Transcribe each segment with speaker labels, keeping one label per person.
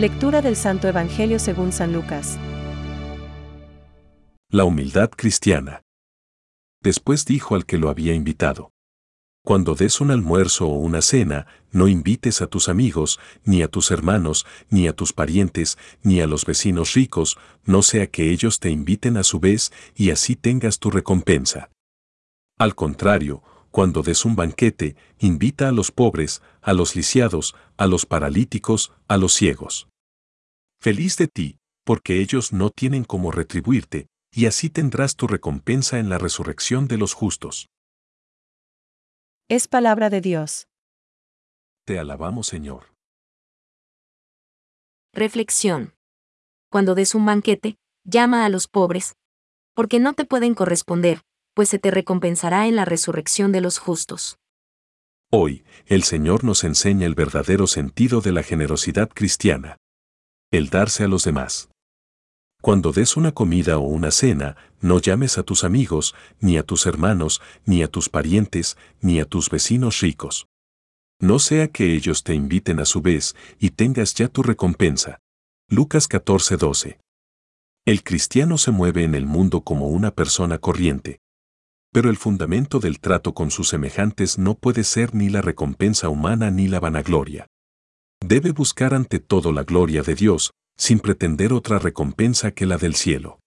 Speaker 1: Lectura del Santo Evangelio según San Lucas.
Speaker 2: La humildad cristiana. Después dijo al que lo había invitado. Cuando des un almuerzo o una cena, no invites a tus amigos, ni a tus hermanos, ni a tus parientes, ni a los vecinos ricos, no sea que ellos te inviten a su vez y así tengas tu recompensa. Al contrario, cuando des un banquete, invita a los pobres, a los lisiados, a los paralíticos, a los ciegos. Feliz de ti, porque ellos no tienen cómo retribuirte, y así tendrás tu recompensa en la resurrección de los justos.
Speaker 1: Es palabra de Dios.
Speaker 2: Te alabamos, Señor.
Speaker 3: Reflexión. Cuando des un banquete, llama a los pobres, porque no te pueden corresponder, pues se te recompensará en la resurrección de los justos.
Speaker 2: Hoy, el Señor nos enseña el verdadero sentido de la generosidad cristiana. El darse a los demás. Cuando des una comida o una cena, no llames a tus amigos, ni a tus hermanos, ni a tus parientes, ni a tus vecinos ricos. No sea que ellos te inviten a su vez y tengas ya tu recompensa. Lucas 14:12. El cristiano se mueve en el mundo como una persona corriente. Pero el fundamento del trato con sus semejantes no puede ser ni la recompensa humana ni la vanagloria. Debe buscar ante todo la gloria de Dios, sin pretender otra recompensa que la del cielo.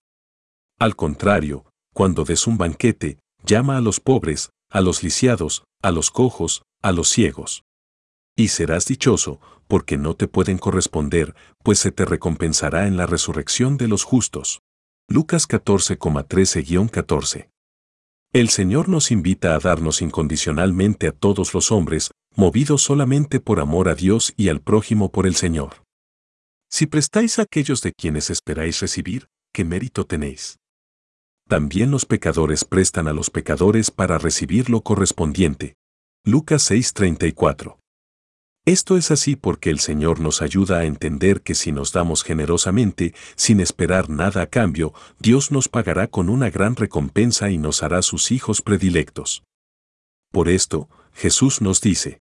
Speaker 2: Al contrario, cuando des un banquete, llama a los pobres, a los lisiados, a los cojos, a los ciegos. Y serás dichoso, porque no te pueden corresponder, pues se te recompensará en la resurrección de los justos. Lucas 14,13-14. El Señor nos invita a darnos incondicionalmente a todos los hombres, movidos solamente por amor a Dios y al prójimo por el Señor. Si prestáis a aquellos de quienes esperáis recibir, ¿qué mérito tenéis? También los pecadores prestan a los pecadores para recibir lo correspondiente. Lucas 6:34. Esto es así porque el Señor nos ayuda a entender que si nos damos generosamente, sin esperar nada a cambio, Dios nos pagará con una gran recompensa y nos hará sus hijos predilectos. Por esto, Jesús nos dice,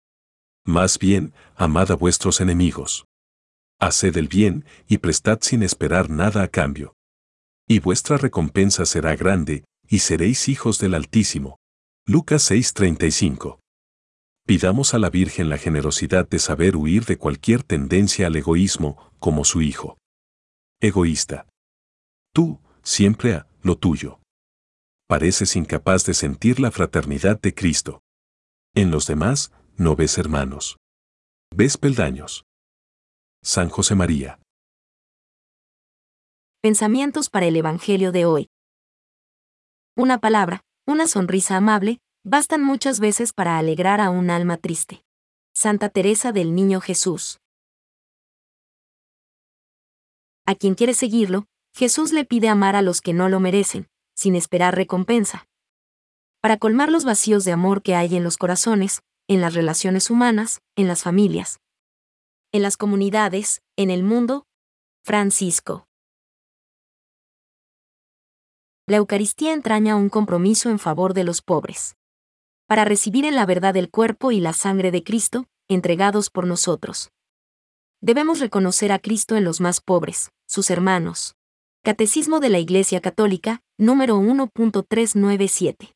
Speaker 2: Más bien, amad a vuestros enemigos. Haced el bien y prestad sin esperar nada a cambio. Y vuestra recompensa será grande, y seréis hijos del Altísimo. Lucas 6:35. Pidamos a la Virgen la generosidad de saber huir de cualquier tendencia al egoísmo, como su hijo. Egoísta. Tú, siempre a lo tuyo. Pareces incapaz de sentir la fraternidad de Cristo. En los demás, no ves hermanos. Ves peldaños. San José María.
Speaker 3: Pensamientos para el Evangelio de hoy. Una palabra, una sonrisa amable, bastan muchas veces para alegrar a un alma triste. Santa Teresa del Niño Jesús. A quien quiere seguirlo, Jesús le pide amar a los que no lo merecen, sin esperar recompensa. Para colmar los vacíos de amor que hay en los corazones, en las relaciones humanas, en las familias, en las comunidades, en el mundo. Francisco. La Eucaristía entraña un compromiso en favor de los pobres. Para recibir en la verdad el cuerpo y la sangre de Cristo, entregados por nosotros. Debemos reconocer a Cristo en los más pobres, sus hermanos. Catecismo de la Iglesia Católica, número 1.397.